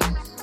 you.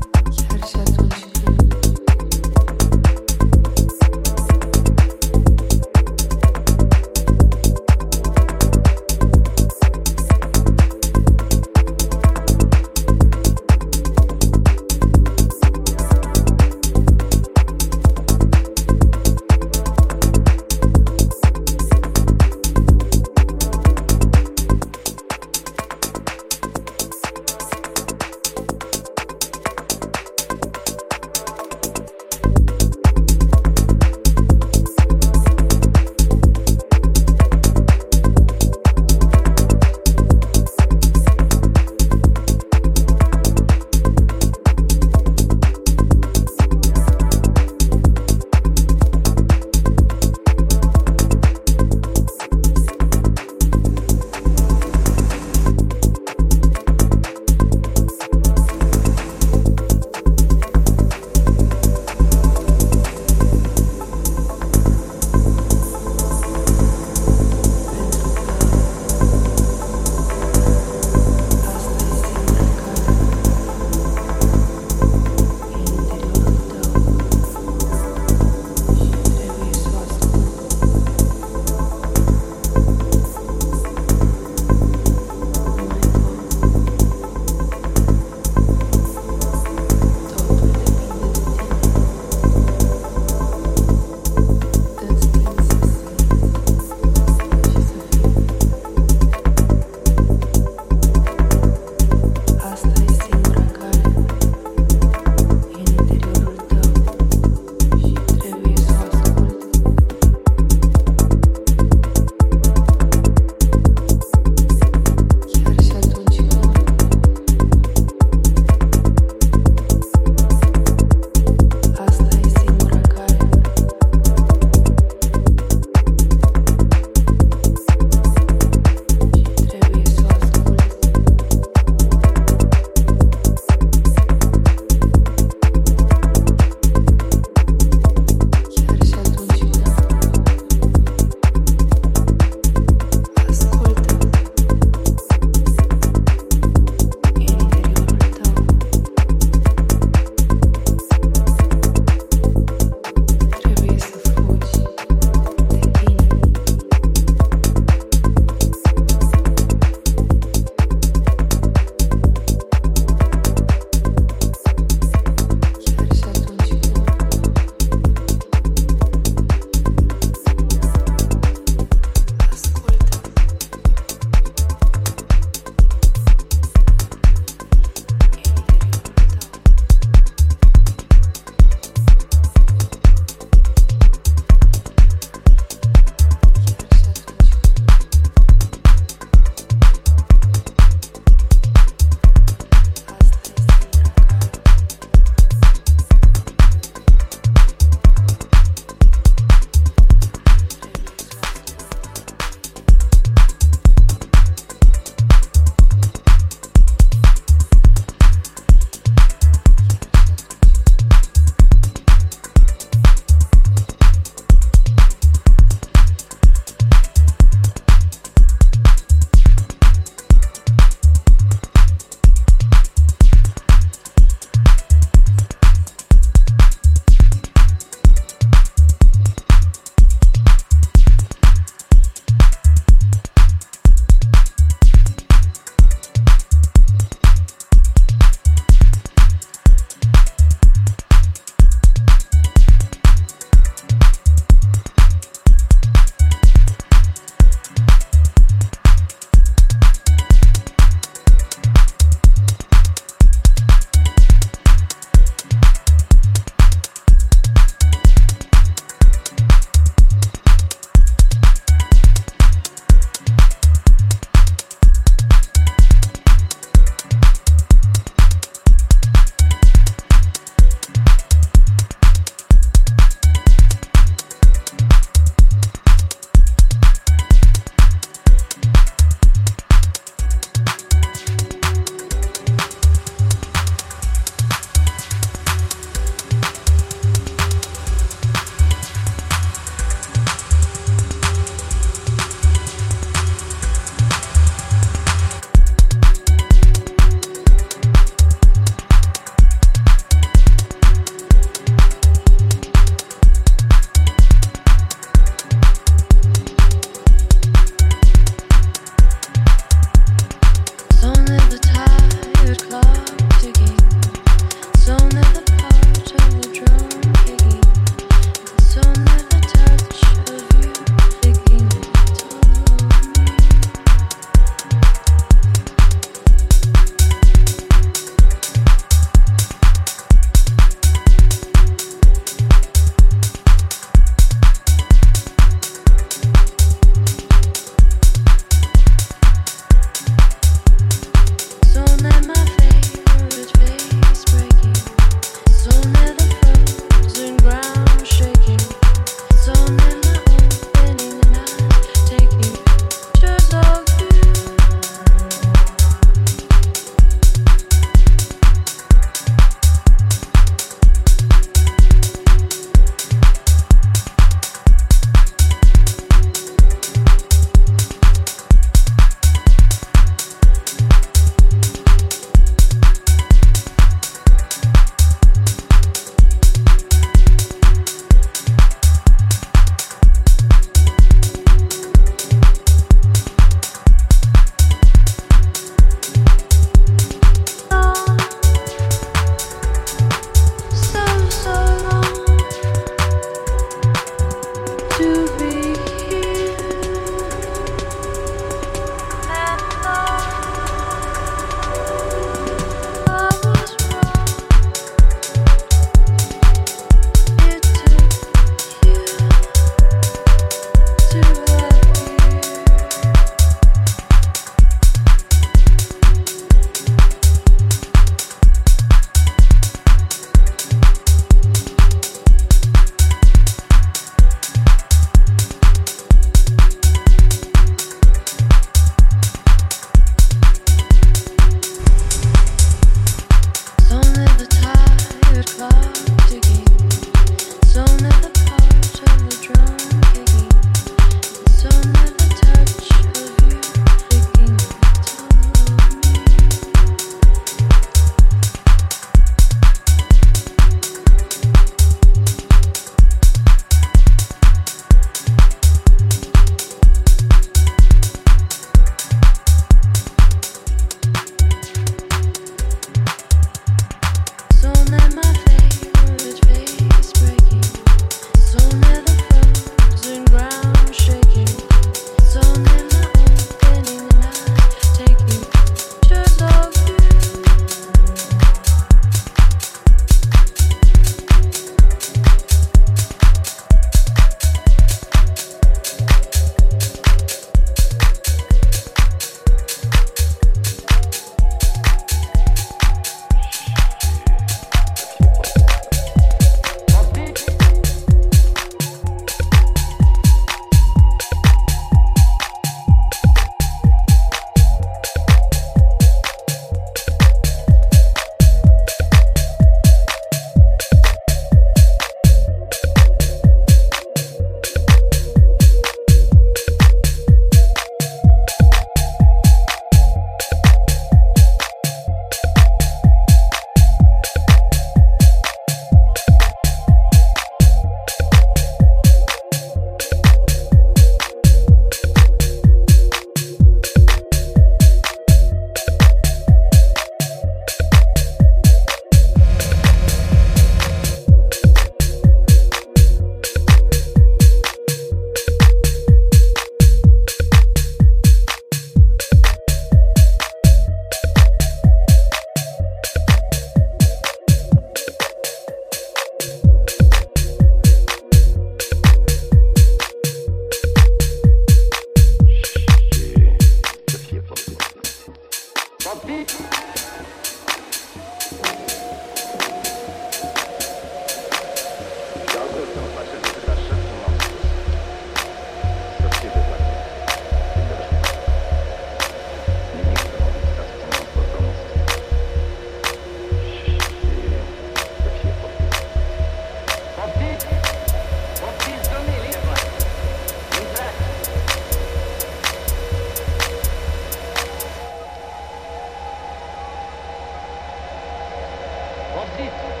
Recife.